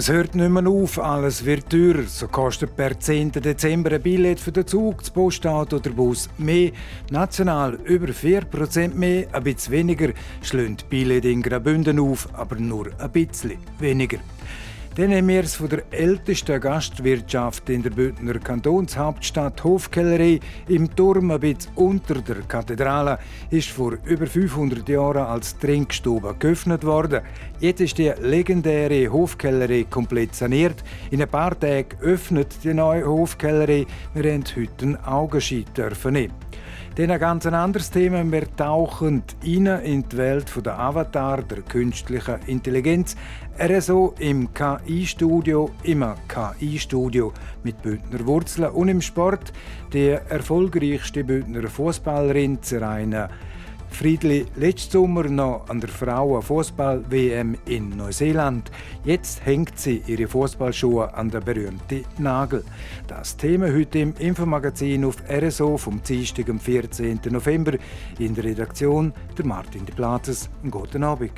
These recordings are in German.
Es hört nicht mehr auf, alles wird teurer. So kostet per 10. Dezember ein Billett für den Zug, das Postauto oder Bus mehr. National über 4% mehr, ein bisschen weniger. Schlönt Billett in Graubünden auf, aber nur ein bisschen weniger. Dann haben wir es von der ältesten Gastwirtschaft in der Bündner Kantonshauptstadt Hofkellerei im Turm ein bisschen unter der Kathedrale ist vor über 500 Jahren als Trinkstube geöffnet worden. Jetzt ist die legendäre Hofkellerei komplett saniert. In ein paar Tagen öffnet die neue Hofkellerei. Wir haben heute einen Augenschein dürfen nehmen. Dann ein ganz anderes Thema. Wir tauchen in die Welt der Avatar, der künstlichen Intelligenz. RSO im KI-Studio, immer KI-Studio mit Bündner Wurzeln und im Sport die erfolgreichste Bündner Fußballerin Zeraina Friedli letzten Sommer noch an der Frauenfußball-WM in Neuseeland. Jetzt hängt sie ihre Fußballschuhe an der berühmten Nagel. Das Thema heute im Infomagazin auf RSO vom Dienstag, am 14. November. In der Redaktion der Martin de Platzes. Guten Abend.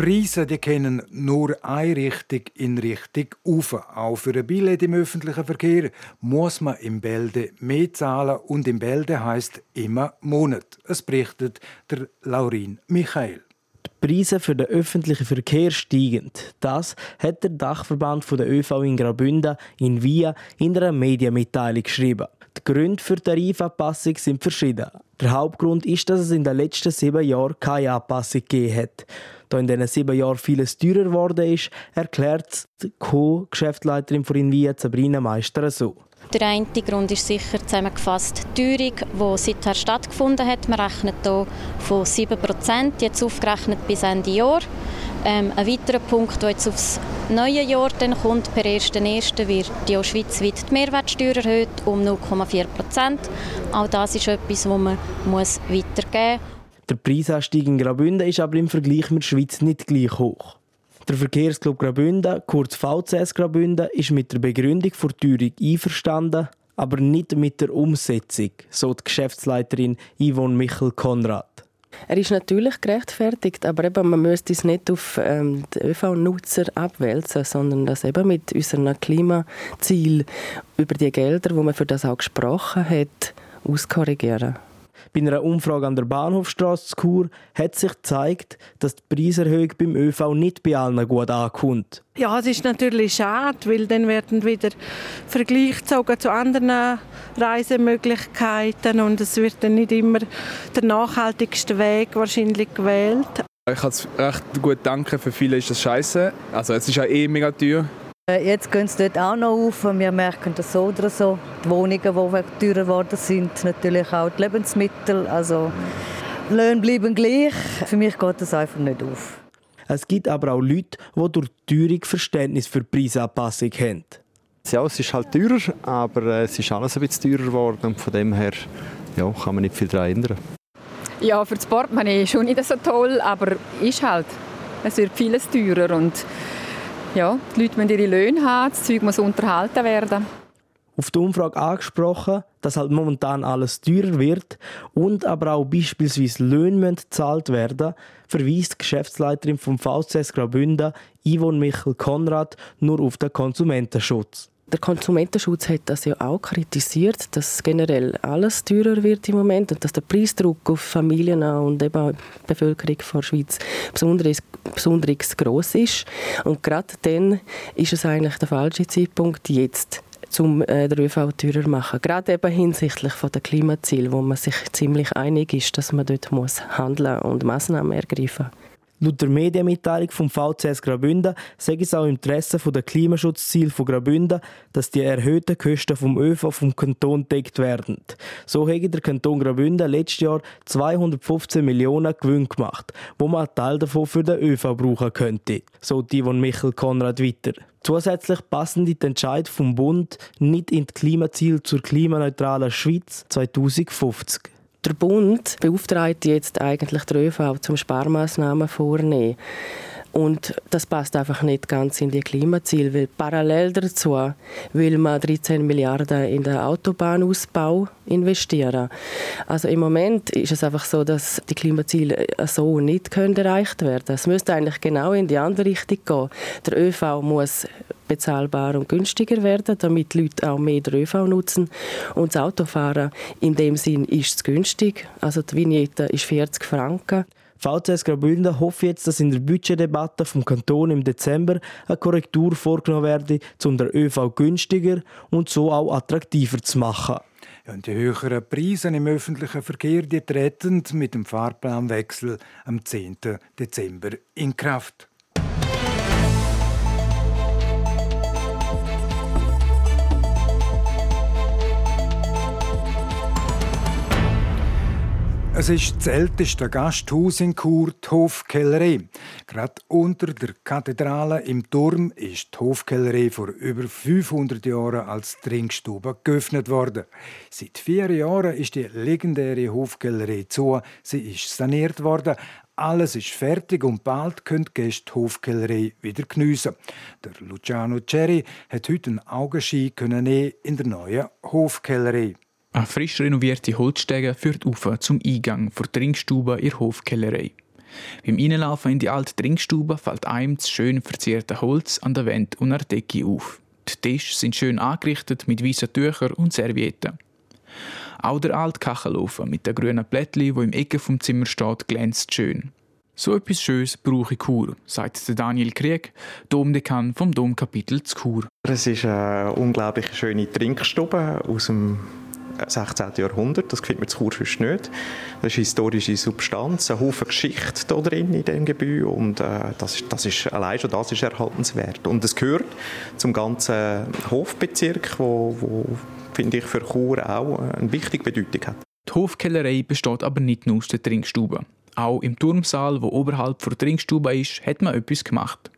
Preise die kennen nur eine Richtung in Richtung auf. Auch für ein Billett im öffentlichen Verkehr muss man im Bälde mehr zahlen und im Bälde heißt immer Monat. Es berichtet der Laurin Michael. Die Preise für den öffentlichen Verkehr steigen. Das hat der Dachverband der ÖV in Graubünden in Via in einer Medienmitteilung geschrieben. Die Gründe für die Tarifanpassung sind verschieden. Der Hauptgrund ist, dass es in den letzten sieben Jahren keine Anpassung gegeben hat. Da in diesen sieben Jahren vieles teurer geworden ist, erklärt die Co-Geschäftsleiterin von Invia, Sabrina Meister, so. Der eine Grund ist sicher zusammengefasst die Teuerung, die seither stattgefunden hat. Man rechnet hier von 7%, jetzt aufgerechnet bis Ende Jahr. Ähm, ein weiterer Punkt, der jetzt aufs neue Jahr dann kommt, per 1.1. wird die auch schweizweit die Mehrwertsteuer erhöht um 0,4%. Auch das ist etwas, das man muss weitergeben muss. Der Preisanstieg in Graubünden ist aber im Vergleich mit der Schweiz nicht gleich hoch. Der Verkehrsclub Graubünden, kurz VCS Graubünden, ist mit der Begründung der Teuerung einverstanden, aber nicht mit der Umsetzung, so die Geschäftsleiterin Yvonne Michel-Konrad. Er ist natürlich gerechtfertigt, aber eben, man müsste es nicht auf ähm, die ÖV-Nutzer abwälzen, sondern das eben mit unseren Klimazielen über die Gelder, die man für das auch gesprochen hat, auskorrigieren. Bei einer Umfrage an der Bahnhofstrasse zu Chur hat sich gezeigt, dass die Preiserhöhung beim ÖV nicht bei allen gut ankommt. Ja, es ist natürlich schade, weil dann werden wieder Vergleiche gezogen zu anderen Reisemöglichkeiten und es wird dann nicht immer der nachhaltigste Weg wahrscheinlich gewählt. Ich kann es recht gut danken. Für viele ist das scheiße. Also es ist ja eh mega teuer. Äh, jetzt gehen sie dort auch noch auf. Wir merken das so oder so. Die Wohnungen, die teurer geworden sind, natürlich auch die Lebensmittel. Also Löhne bleiben gleich. Für mich geht das einfach nicht auf. Es gibt aber auch Leute, die durch die Teuerung Verständnis für Preisanpassung haben. Ja, es ist halt teurer, aber äh, es ist alles ein bisschen teurer geworden und von dem her ja, kann man nicht viel daran ändern. Ja, für das Portemonnaie schon nicht so toll, aber ist halt. Es wird vieles teurer und ja, die Leute müssen ihre Löhne haben, das Zeug muss unterhalten werden. Auf die Umfrage angesprochen, dass halt momentan alles teurer wird und aber auch beispielsweise Löhne gezahlt werden, verweist die Geschäftsleiterin vom VCS Graubünden, Yvonne Michel-Konrad, nur auf den Konsumentenschutz. Der Konsumentenschutz hat das ja auch kritisiert, dass generell alles teurer wird im Moment und dass der Preisdruck auf Familien und eben die Bevölkerung der Schweiz besonders, besonders gross ist. Und gerade dann ist es eigentlich der falsche Zeitpunkt, jetzt um äh, den ÖV teurer zu machen. Gerade eben hinsichtlich der Klimaziele, wo man sich ziemlich einig ist, dass man dort muss handeln und Massnahmen ergreifen muss. Laut der Medienmitteilung vom VCS Graubünden sei es auch im Interesse der Klimaschutzziele von Graubünden, dass die erhöhten Kosten vom ÖV vom Kanton deckt werden. So hätte der Kanton Graubünden letztes Jahr 215 Millionen Gewinn gemacht, wo man einen Teil davon für den ÖV brauchen könnte, so die von Michael Konrad weiter. Zusätzlich passen die Entscheid vom Bund nicht in die Klimaziele zur klimaneutralen Schweiz 2050. Der Bund beauftragt jetzt eigentlich den ÖV zum Sparmaßnahmen vornehmen. Und das passt einfach nicht ganz in die Klimaziele, weil parallel dazu will man 13 Milliarden in den Autobahnausbau investieren. Also im Moment ist es einfach so, dass die Klimaziele so nicht können erreicht werden. Es müsste eigentlich genau in die andere Richtung gehen. Der ÖV muss bezahlbar und günstiger werden, damit die Leute auch mehr den ÖV nutzen. Und das Autofahren in dem Sinn ist es günstig. Also die Vignette ist 40 Franken. VCS Graubünden hofft jetzt, dass in der Budgetdebatte vom Kanton im Dezember eine Korrektur vorgenommen werde, um den ÖV günstiger und so auch attraktiver zu machen. Ja, und die höheren Preise im öffentlichen Verkehr die treten mit dem Fahrplanwechsel am 10. Dezember in Kraft. Ist das älteste Gasthaus in Chur, die Hofkellerei. Gerade unter der Kathedrale im Turm ist die Hofkellerei vor über 500 Jahren als Trinkstube geöffnet worden. Seit vier Jahren ist die legendäre Hofkellerei zu. Sie ist saniert worden. Alles ist fertig und bald können die Gäste die Hofkellerei wieder geniessen. Der Luciano Cherry hat heute einen Augenschein in der neuen Hofkellerei. Eine frisch renovierte Holzstege führt auf zum Eingang der Trinkstube in Hofkellerei. Beim Einlaufen in die alte Trinkstube fällt einem das schön verzierte Holz an der Wand und der Decke auf. Die Tische sind schön angerichtet mit weißen Tüchern und Servietten. Auch der alte Kachelofen mit den grünen Blättchen, wo im Ecke vom Zimmer steht, glänzt schön. So etwas Schönes brauche ich Chur, sagt Daniel Krieg, Domdekan vom Domkapitel zu Chur. Es ist eine unglaublich schöne Trinkstube aus dem 16. Jahrhundert. Das findet man zu Chur nicht. Das ist historische Substanz, ein Haufen Geschichte da drin in dem Gebäude und äh, das, das ist, allein schon das ist erhaltenswert. Und es gehört zum ganzen Hofbezirk, wo, wo finde ich für Chur auch eine wichtige Bedeutung hat. Die Hofkellerei besteht aber nicht nur aus der Trinkstube. Auch im Turmsaal, wo oberhalb der Trinkstube ist, hat man etwas gemacht.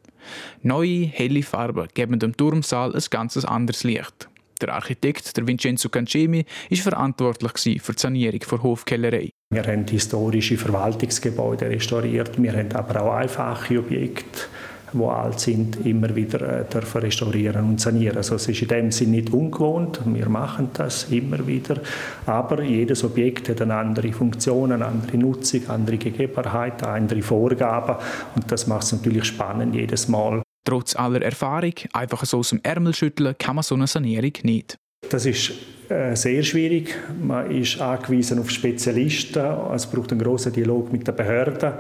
Neue, helle Farben geben dem Turmsaal ein ganz anderes Licht. Der Architekt, der Vincenzo Cancemi, ist verantwortlich für die Sanierung der Hofkellerei. Wir haben historische Verwaltungsgebäude restauriert, wir haben aber auch einfache Objekte die alt sind, immer wieder äh, dürfen restaurieren und sanieren. Also es ist in dem Sinne nicht ungewohnt, wir machen das immer wieder, aber jedes Objekt hat eine andere Funktion, eine andere Nutzung, andere Gegebenheiten, andere Vorgaben und das macht es natürlich spannend jedes Mal. Trotz aller Erfahrung, einfach so aus dem Ärmel schütteln, kann man so eine Sanierung nicht. Das ist äh, sehr schwierig. Man ist angewiesen auf Spezialisten. Es braucht einen großen Dialog mit den Behörden.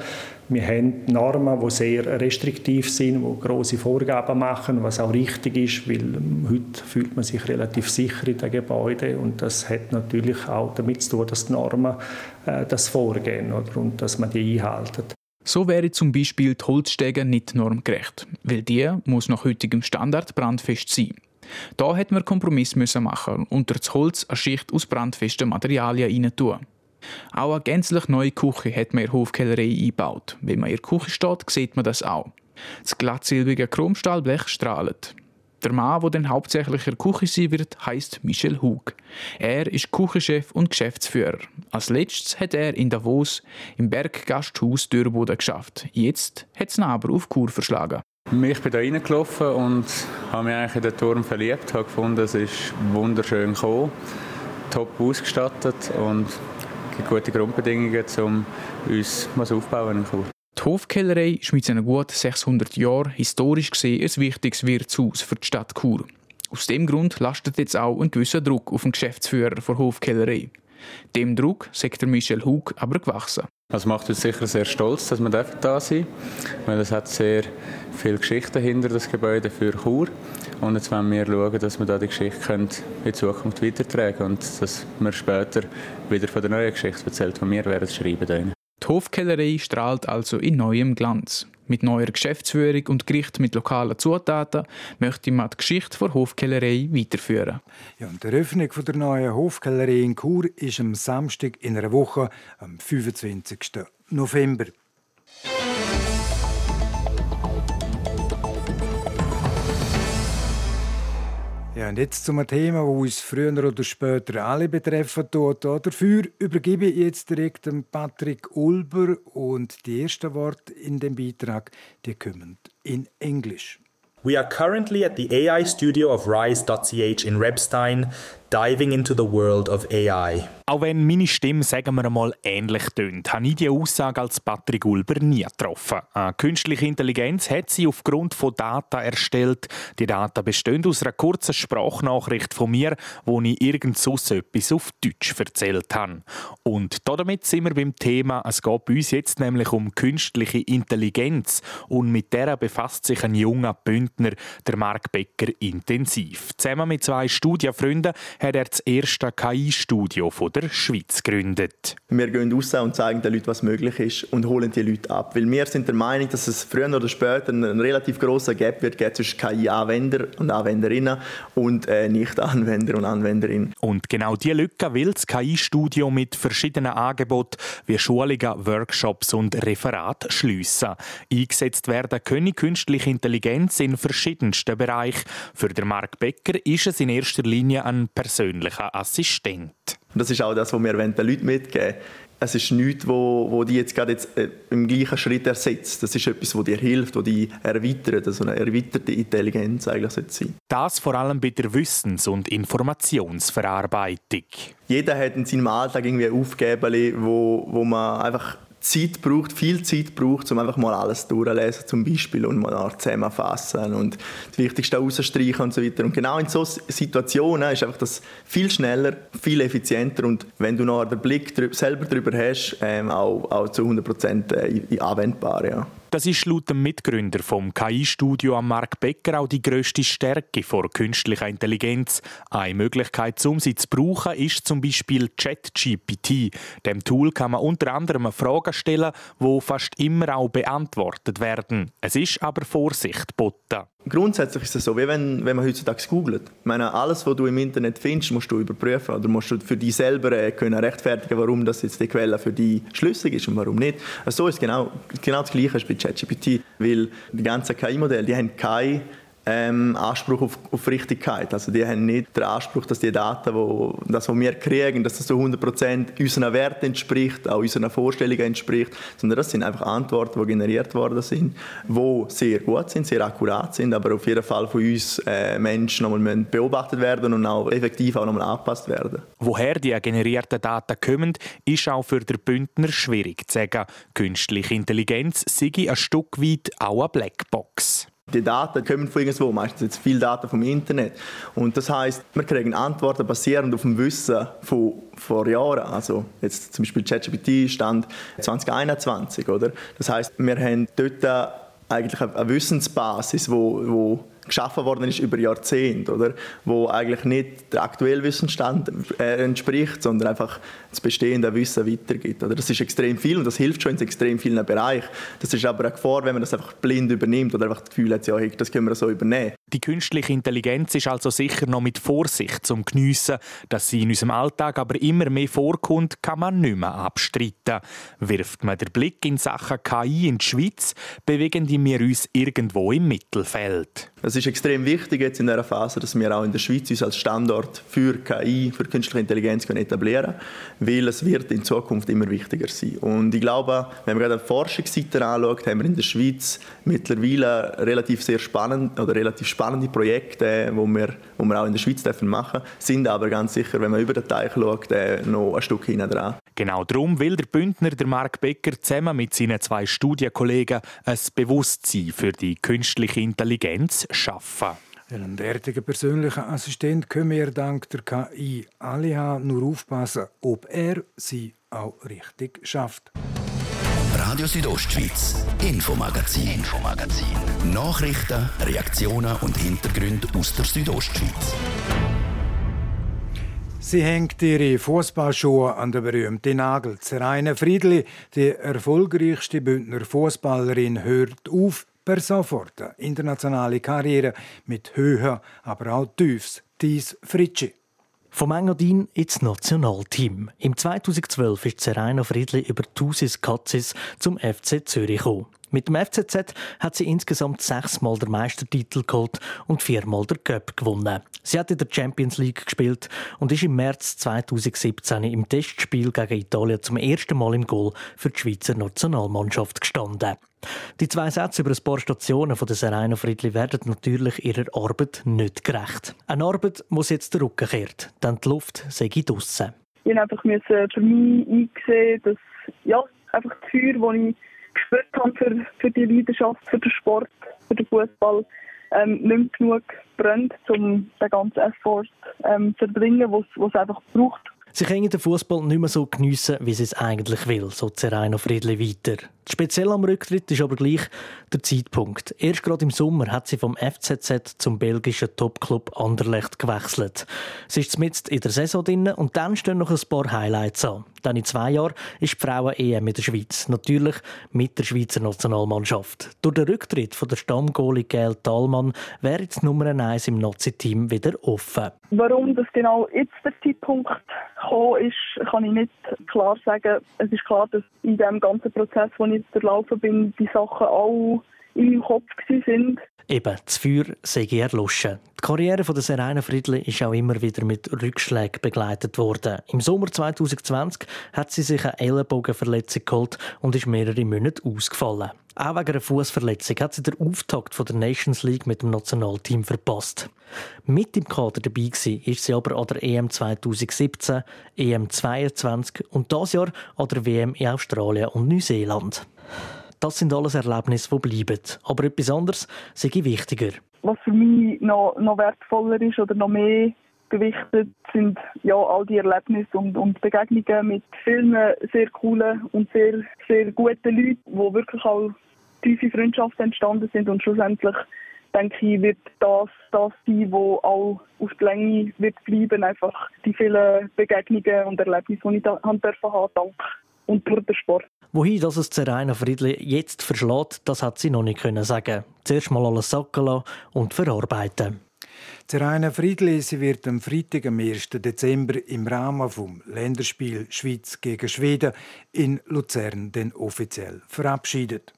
Wir haben Normen, die sehr restriktiv sind, die große Vorgaben machen, was auch richtig ist, weil heute fühlt man sich relativ sicher in den Gebäuden und das hat natürlich auch damit zu tun, dass die Normen äh, das vorgehen oder, und dass man die einhalten. So wäre zum Beispiel die Holzstege nicht normgerecht, weil die muss nach heutigem Standard brandfest sein. Da hätten wir Kompromiss müssen machen und das Holz eine Schicht aus brandfesten Materialien rein tun. Auch eine gänzlich neue Küche hat man in der Hofkellerei eingebaut. Wenn man in der Küche steht, sieht man das auch. Das glattsilbrige Chromstahlblech strahlt. Der Mann, der dann hauptsächlich in der Küche sein wird, heißt Michel Hug. Er ist Küchenchef und Geschäftsführer. Als letztes hat er in Davos im Berggasthaus Dürrboden geschafft. Jetzt hat es aber auf Kur verschlagen. Ich bin da reingelaufen und habe mich eigentlich in den Turm verliebt. Ich habe gefunden, es ist wunderschön gekommen, top ausgestattet und gibt gute Grundbedingungen, um uns was aufzubauen. Die Hofkellerei ist mit seinen gut 600 Jahren historisch gesehen ein wichtiges Wirtshaus für die Stadt Chur. Aus dem Grund lastet jetzt auch ein gewisser Druck auf den Geschäftsführer der Hofkellerei. Dem Druck sagt der Michel Hug aber gewachsen. Das macht uns sicher sehr stolz, dass wir da sind, weil es hat sehr viele Geschichten hinter das Gebäude für Chur. Und jetzt wollen wir schauen, dass wir da die Geschichte in Zukunft weitertragen können und dass wir später wieder von der neuen Geschichte erzählt, die wir werden schreiben werden. Die Hofkellerei strahlt also in neuem Glanz. Mit neuer Geschäftsführung und Gericht mit lokalen Zutaten möchte man die Geschichte der Hofkellerei weiterführen. Ja, und die Eröffnung der neuen Hofkellerei in Chur ist am Samstag in einer Woche, am 25. November. Ja, und jetzt zum Thema, das uns früher oder später alle betreffen tut. Dafür übergebe ich jetzt direkt Patrick Ulber und die ersten Worte in dem Beitrag, die kommen in Englisch. We are currently at the AI studio of Rise.ch in Rebstein, diving into the world of AI. Auch wenn meine Stimme, sagen wir einmal, ähnlich tönt, habe ich diese Aussage als Patrick Ulber nie getroffen. Eine künstliche Intelligenz hat sie aufgrund von Daten erstellt. Die Daten bestehen aus einer kurzen Sprachnachricht von mir, wo ich irgend so etwas auf Deutsch erzählt habe. Und damit sind wir beim Thema. Es geht bei uns jetzt nämlich um künstliche Intelligenz. Und mit der befasst sich ein junger Bündner, der Marc Becker, intensiv. Zusammen mit zwei Studienfreunden hat er das erste KI-Studio der Schweiz gegründet. Wir gehen raus und zeigen den Leuten, was möglich ist und holen die Leute ab. Weil wir sind der Meinung, dass es früher oder später einen relativ großen Gap wird geben zwischen KI-Anwender und Anwenderinnen und äh, Nicht-Anwender und Anwenderinnen. Und genau diese Lücke will das KI-Studio mit verschiedenen Angeboten wie Schulungen, Workshops und Referat schliessen. Eingesetzt werden können künstliche Intelligenz in verschiedensten Bereichen. Für den Mark Becker ist es in erster Linie ein persönlicher Assistent. Das ist auch das, was wir den Leuten mitgeben wollen. Es ist nichts, wo, wo die jetzt gerade jetzt, äh, im gleichen Schritt ersetzt. Das ist etwas, das dir hilft, das die erweitert, also eine erweiterte Intelligenz eigentlich sein. Das vor allem bei der Wissens- und Informationsverarbeitung. Jeder hat in seinem Alltag irgendwie Aufgaben, wo, wo man einfach Zeit braucht, viel Zeit braucht, um einfach mal alles durchzulesen zum Beispiel und mal zusammenfassen und das Wichtigste rausstreichen und so weiter. Und genau in solchen Situationen ist einfach das viel schneller, viel effizienter und wenn du noch den Blick selber darüber hast, ähm, auch, auch zu 100 Prozent äh, anwendbar. Ja. Das ist laut dem Mitgründer vom KI-Studio am Mark Becker auch die grösste Stärke vor künstlicher Intelligenz. Eine Möglichkeit, um sie zu brauchen, ist zum Beispiel ChatGPT. Dem Tool kann man unter anderem Fragen stellen, die fast immer auch beantwortet werden. Es ist aber Vorsicht geboten. Grundsätzlich ist es so, wie wenn, wenn man heutzutage googelt. Ich meine, alles, was du im Internet findest, musst du überprüfen oder musst du für dich selber äh, können rechtfertigen, warum das jetzt die Quelle für dich schlüssig ist und warum nicht. Also so ist genau, genau das Gleiche bei ChatGPT, weil die ganzen KI-Modelle, die haben keine ähm, Anspruch auf, auf Richtigkeit. Also die haben nicht den Anspruch, dass die Daten, wo, das, was wir kriegen, dass das zu 100% unseren Werten entspricht, auch unseren Vorstellungen entspricht, sondern das sind einfach Antworten, die generiert worden sind, die sehr gut sind, sehr akkurat sind, aber auf jeden Fall von uns äh, Menschen nochmal beobachtet werden und auch effektiv auch nochmal angepasst werden. Woher die generierten Daten kommen, ist auch für den Bündner schwierig zu sagen. Künstliche Intelligenz sei ein Stück weit auch eine Blackbox. Die Daten kommen von irgendwo, meistens jetzt viele Daten vom Internet. Und das heißt, wir kriegen Antworten basierend auf dem Wissen von vor Jahren. Also jetzt zum Beispiel ChatGPT stand 2021, oder? Das heißt, wir haben dort eigentlich eine Wissensbasis, wo, wo geschaffen worden ist über Jahrzehnte, oder? Wo eigentlich nicht der aktuelle Wissensstand äh, entspricht, sondern einfach das bestehende Wissen weitergibt. Oder? Das ist extrem viel und das hilft schon in extrem vielen Bereichen. Das ist aber eine Gefahr, wenn man das einfach blind übernimmt oder einfach das Gefühl hat, ja, das können wir so übernehmen. Die künstliche Intelligenz ist also sicher noch mit Vorsicht zum Geniessen. Dass sie in unserem Alltag aber immer mehr vorkommt, kann man nicht mehr abstreiten. Wirft man den Blick in Sachen KI in die Schweiz, bewegen wir uns irgendwo im Mittelfeld. Es ist extrem wichtig jetzt in dieser Phase, dass wir auch in der Schweiz uns als Standort für KI, für künstliche Intelligenz können etablieren weil es wird in Zukunft immer wichtiger sein. Und ich glaube, wenn man gerade die Forschungsseite anschaut, haben wir in der Schweiz mittlerweile relativ sehr spannend oder relativ spannende Projekte, wo wir, wo wir auch in der Schweiz machen dürfen, sind aber ganz sicher, wenn man über den Teich schaut, noch ein Stück hinten dran. Genau darum will der Bündner, der Mark Becker, zusammen mit seinen zwei Studienkollegen ein Bewusstsein für die künstliche Intelligenz schaffen. Einen derartigen persönlichen Assistent können wir dank der KI alle haben, nur aufpassen, ob er sie auch richtig schafft. Radio Südostschweiz, Infomagazin, Infomagazin. Nachrichten, Reaktionen und Hintergründe aus der Südostschweiz. Sie hängt ihre Fußballschuhe an der berühmten Nagel. Zeraine Friedli, die erfolgreichste Bündner Fußballerin, hört auf per sofort internationale Karriere mit Höhen, aber auch Tiefs. Dies Fritschi. Vom Engadin ins Nationalteam. Im 2012 ist Serena Friedli über Tusis Katzis zum FC Zürich gekommen. Mit dem FCZ hat sie insgesamt sechsmal den Meistertitel geholt und viermal den Cup gewonnen. Sie hat in der Champions League gespielt und ist im März 2017 im Testspiel gegen Italien zum ersten Mal im Goal für die Schweizer Nationalmannschaft gestanden. Die zwei Sätze über ein paar Stationen von der Serena Friedli werden natürlich ihrer Arbeit nicht gerecht. Eine Arbeit, sie jetzt den Rücken kehrt, denn die Luft sei draussen. Ich musste einfach für mich einsehen, dass ja, einfach das Feuer, das ich gespürt habe für, für die Leidenschaft, für den Sport, für den Fußball, ähm, nicht genug brennt, um den ganzen Effort ähm, zu erbringen, was es einfach braucht. Sie können den Fußball nicht mehr so geniessen, wie sie es eigentlich will, so Zeraino Friedli weiter. Speziell am Rücktritt ist aber gleich der Zeitpunkt. Erst gerade im Sommer hat sie vom FZZ zum belgischen Topclub Anderlecht gewechselt. Sie ist jetzt in der Saison drin und dann stehen noch ein paar Highlights an. Dann in zwei Jahren ist die Frauen-EM in der Schweiz. Natürlich mit der Schweizer Nationalmannschaft. Durch den Rücktritt von der Stammgoalie Gail Thalmann wäre jetzt Nummer 1 im Nazi-Team wieder offen. Warum das genau jetzt der Zeitpunkt gekommen ist, kann ich nicht klar sagen. Es ist klar, dass in diesem ganzen Prozess, wo ich jetzt durchlaufen bin, die Sachen alle meinem Kopf sind. Eben, das Feuer sei erloschen. Die Karriere von der Serena Friedli ist auch immer wieder mit Rückschlägen begleitet worden. Im Sommer 2020 hat sie sich eine Ellenbogenverletzung geholt und ist mehrere Monate ausgefallen. Auch wegen einer Fußverletzung hat sie den Auftakt von der Nations League mit dem Nationalteam verpasst. Mit im Kader dabei war ist sie aber an der EM 2017, EM 22 und das Jahr an der WM in Australien und Neuseeland. Das sind alles Erlebnisse, die bleiben. Aber etwas anderes sei wichtiger. Was für mich noch, noch wertvoller ist oder noch mehr gewichtet, sind ja all die Erlebnisse und, und Begegnungen mit vielen sehr coolen und sehr, sehr guten Leuten, wo wirklich auch tiefe Freundschaften entstanden sind und schlussendlich denke ich, wird das das sein, wo auch auf die Länge wird bleiben, einfach die vielen Begegnungen und Erlebnisse, die ich da haben dürfen haben, dank und durch den Sport. Wohin das es Zeraina Friedli jetzt verschlägt, das hat sie noch nicht können sagen. Zuerst mal alles sacken lassen und verarbeiten. Zeraina Friedli sie wird am Freitag, am 1. Dezember im Rahmen vom Länderspiel Schweiz gegen Schweden in Luzern den offiziell verabschiedet.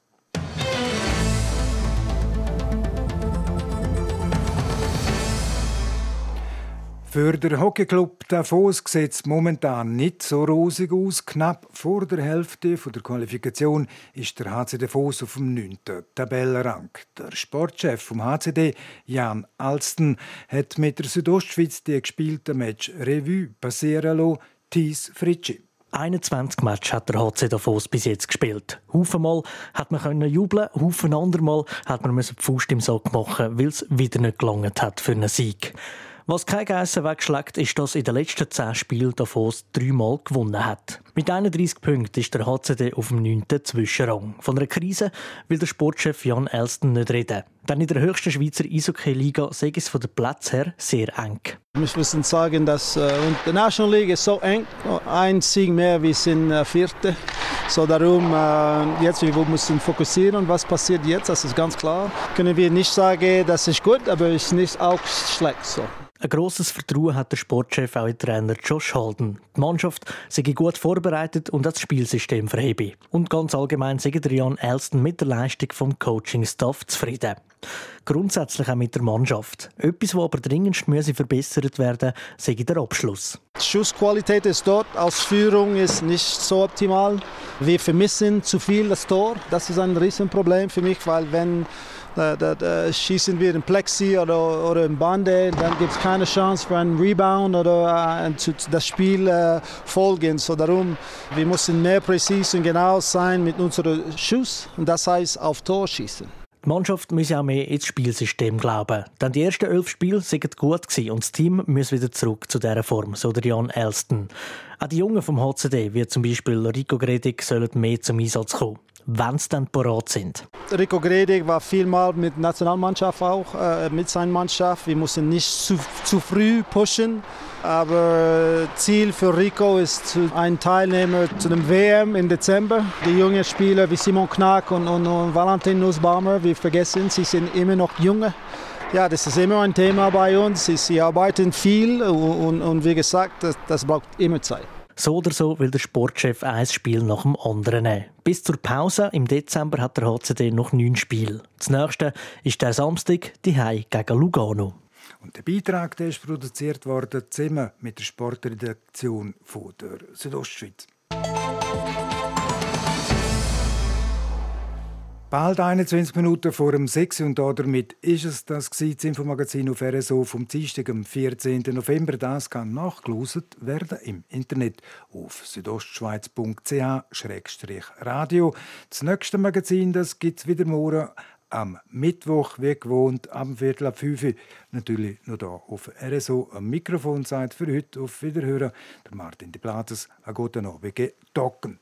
Für den Hockeyclub Davos sieht es momentan nicht so rosig aus. Knapp vor der Hälfte der Qualifikation ist der HC Davos auf dem 9. Tabellenrang. Der Sportchef vom HCD, Jan Alsten, hat mit der Südostschweiz die gespielte Match Revue passieren lassen. Thies Fritschi. 21 Matches hat der HC Davos bis jetzt gespielt. Haufenmal hat man können jubeln, Haufen andermal hat man die Faust im Sack machen, weil es wieder nicht gelangt hat für einen Sieg. Was kein Geissen wegschlägt, ist, dass in den letzten zehn Spielen Davos dreimal gewonnen hat. Mit 31 Punkten ist der HCD auf dem 9. Zwischenrang. Von einer Krise will der Sportchef Jan Elston nicht reden. Denn in der höchsten Schweizer Eishockey-Liga sei es von den Platz her sehr eng. Wir müssen sagen, dass äh, die National League ist so eng. Ein Sieg mehr, wir sind äh, Vierte. So darum, äh, jetzt wir müssen fokussieren, was passiert jetzt, das ist ganz klar. Können wir nicht sagen, das ist gut, aber es ist nicht auch schlecht. So. Ein grosses Vertrauen hat der Sportchef auch in Trainer Josh Holden. Die Mannschaft sei gut vorbereitet und das Spielsystem verhebe. Und ganz allgemein sei Jan Elston mit der Leistung vom Coaching-Staff zufrieden. Grundsätzlich auch mit der Mannschaft. Etwas, was aber dringendst müsse verbessert werden, sei der Abschluss. Die Schussqualität ist dort, Ausführung ist nicht so optimal. Wir vermissen zu viel das Tor. Das ist ein Riesenproblem für mich, weil wenn da, da, da schießen wir in Plexi oder, oder im Bande, dann gibt es keine Chance für einen Rebound oder äh, das Spiel äh, folgen. So darum, wir müssen mehr präzise und genau sein mit unserem Schuss und das heißt auf Tor schießen. Die Mannschaft muss auch mehr ins Spielsystem glauben. Denn die ersten elf Spiele sind gut und das Team muss wieder zurück zu dieser Form, so der Jan Elston. Auch die Jungen vom HCD, wie zum Beispiel Rico Gredig, sollen mehr zum Einsatz kommen wenn sie dann parat sind. Rico Gredig war vielmal mit Nationalmannschaft auch, äh, mit seiner Mannschaft. Wir mussten nicht zu, zu früh pushen. Aber Ziel für Rico ist ein Teilnehmer zu dem WM im Dezember. Die jungen Spieler wie Simon Knack und, und, und Valentin Nussbaumer, wir vergessen, sie sind immer noch junge. Ja, das ist immer ein Thema bei uns. Sie arbeiten viel und, und wie gesagt, das, das braucht immer Zeit. So oder so will der Sportchef ein Spiel nach dem anderen nehmen. Bis zur Pause im Dezember hat der HCD noch neun Spiele. Das nächste ist der Samstag, die Hai gegen Lugano. Und der Beitrag der ist produziert worden zusammen mit der Sportredaktion von der Südostschweiz. Bald 21 Minuten vor dem 6 und damit ist es das, das Infomagazin auf RSO vom Dienstag, am 14. November. Das kann nachgelost werden im Internet auf südostschweiz.ch-radio. Das nächste Magazin gibt es wieder morgen am Mittwoch, wie gewohnt, am Viertel ab 5 Uhr. Natürlich noch hier auf RSO am Mikrofon seid für heute auf Wiederhören. Der Martin de Plates, a guten Abend, Docken.